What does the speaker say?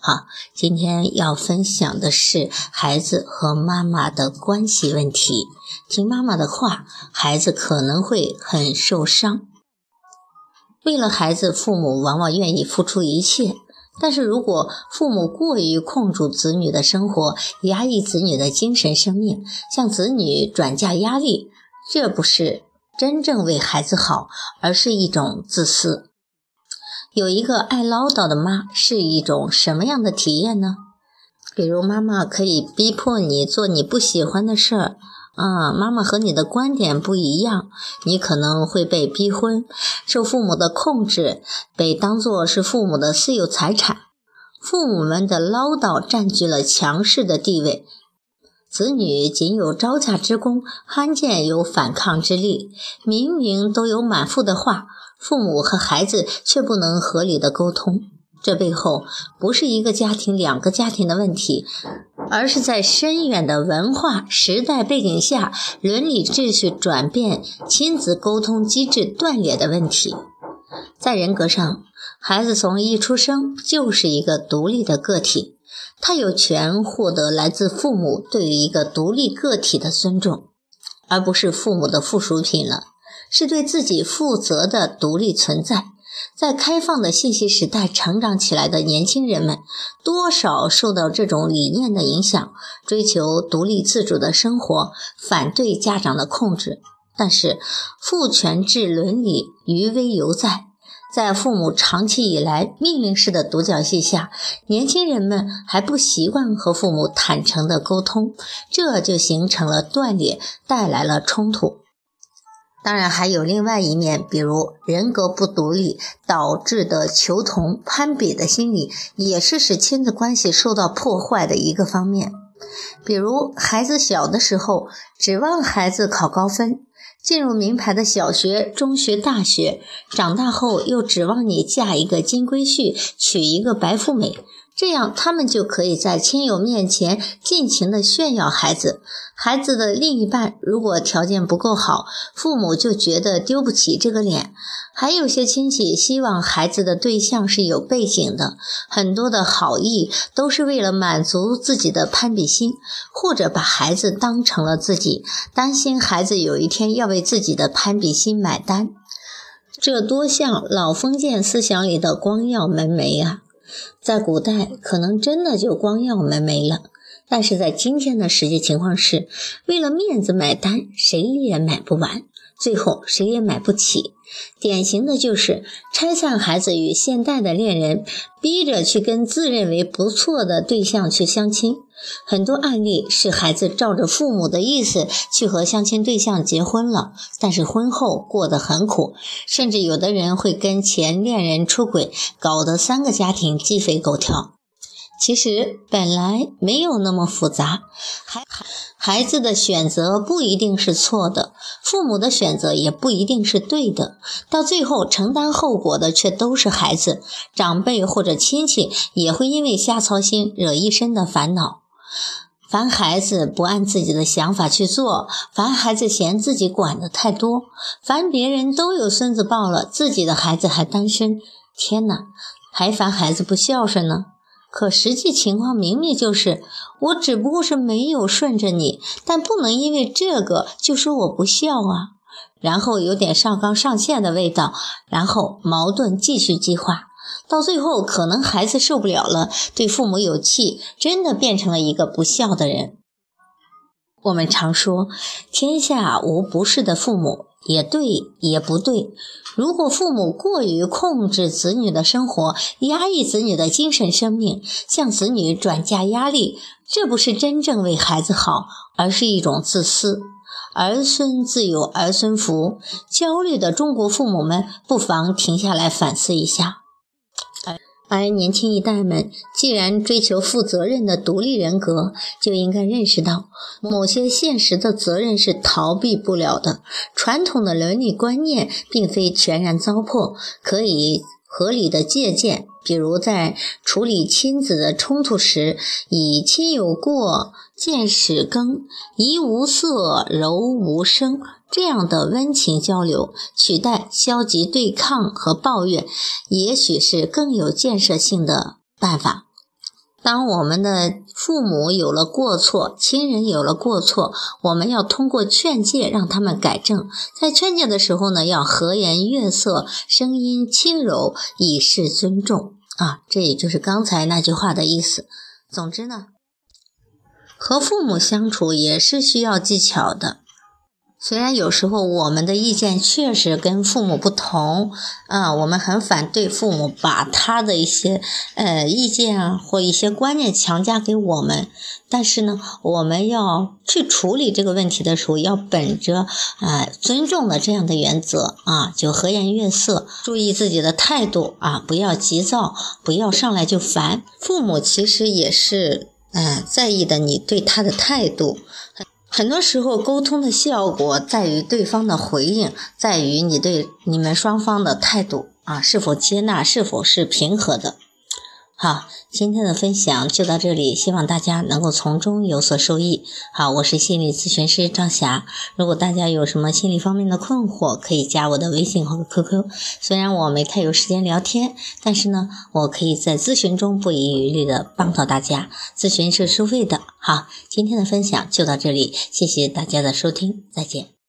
好，今天要分享的是孩子和妈妈的关系问题。听妈妈的话，孩子可能会很受伤。为了孩子，父母往往愿意付出一切。但是如果父母过于控制子女的生活，压抑子女的精神生命，向子女转嫁压力，这不是真正为孩子好，而是一种自私。有一个爱唠叨的妈是一种什么样的体验呢？比如妈妈可以逼迫你做你不喜欢的事儿，啊，妈妈和你的观点不一样，你可能会被逼婚，受父母的控制，被当作是父母的私有财产。父母们的唠叨占据了强势的地位，子女仅有招架之功，罕见有反抗之力。明明都有满腹的话。父母和孩子却不能合理的沟通，这背后不是一个家庭、两个家庭的问题，而是在深远的文化时代背景下，伦理秩序转变、亲子沟通机制断裂的问题。在人格上，孩子从一出生就是一个独立的个体，他有权获得来自父母对于一个独立个体的尊重，而不是父母的附属品了。是对自己负责的独立存在，在开放的信息时代成长起来的年轻人们，多少受到这种理念的影响，追求独立自主的生活，反对家长的控制。但是，父权制伦理余威犹在，在父母长期以来命令式的独角戏下，年轻人们还不习惯和父母坦诚的沟通，这就形成了断裂，带来了冲突。当然还有另外一面，比如人格不独立导致的求同攀比的心理，也是使亲子关系受到破坏的一个方面。比如孩子小的时候，指望孩子考高分，进入名牌的小学、中学、大学；长大后又指望你嫁一个金龟婿，娶一个白富美。这样，他们就可以在亲友面前尽情的炫耀孩子。孩子的另一半如果条件不够好，父母就觉得丢不起这个脸。还有些亲戚希望孩子的对象是有背景的，很多的好意都是为了满足自己的攀比心，或者把孩子当成了自己，担心孩子有一天要为自己的攀比心买单。这多像老封建思想里的光耀门楣啊！在古代，可能真的就光耀门楣了，但是在今天的实际情况是，为了面子买单，谁也买不完，最后谁也买不起。典型的就是拆散孩子与现代的恋人，逼着去跟自认为不错的对象去相亲。很多案例是孩子照着父母的意思去和相亲对象结婚了，但是婚后过得很苦，甚至有的人会跟前恋人出轨，搞得三个家庭鸡飞狗跳。其实本来没有那么复杂，孩孩子的选择不一定是错的，父母的选择也不一定是对的，到最后承担后果的却都是孩子，长辈或者亲戚也会因为瞎操心惹一身的烦恼。烦孩子不按自己的想法去做，烦孩子嫌自己管的太多，烦别人都有孙子抱了，自己的孩子还单身，天哪，还烦孩子不孝顺呢。可实际情况明明就是，我只不过是没有顺着你，但不能因为这个就说我不孝啊。然后有点上纲上线的味道，然后矛盾继续激化，到最后可能孩子受不了了，对父母有气，真的变成了一个不孝的人。我们常说，天下无不是的父母。也对，也不对。如果父母过于控制子女的生活，压抑子女的精神生命，向子女转嫁压力，这不是真正为孩子好，而是一种自私。儿孙自有儿孙福。焦虑的中国父母们，不妨停下来反思一下。而年轻一代们既然追求负责任的独立人格，就应该认识到，某些现实的责任是逃避不了的。传统的伦理观念并非全然糟粕，可以合理的借鉴。比如在处理亲子的冲突时，以“亲有过，见始更，怡无色，柔无声”这样的温情交流，取代消极对抗和抱怨，也许是更有建设性的办法。当我们的父母有了过错，亲人有了过错，我们要通过劝诫让他们改正。在劝诫的时候呢，要和颜悦色，声音轻柔，以示尊重啊。这也就是刚才那句话的意思。总之呢，和父母相处也是需要技巧的。虽然有时候我们的意见确实跟父母不同，啊，我们很反对父母把他的一些呃意见啊或一些观念强加给我们，但是呢，我们要去处理这个问题的时候，要本着啊尊重的这样的原则啊，就和颜悦色，注意自己的态度啊，不要急躁，不要上来就烦。父母其实也是嗯在意的你对他的态度。很多时候，沟通的效果在于对方的回应，在于你对你们双方的态度啊，是否接纳，是否是平和的。好，今天的分享就到这里，希望大家能够从中有所受益。好，我是心理咨询师张霞。如果大家有什么心理方面的困惑，可以加我的微信和 QQ。虽然我没太有时间聊天，但是呢，我可以在咨询中不遗余力的帮到大家。咨询是收费的。好，今天的分享就到这里，谢谢大家的收听，再见。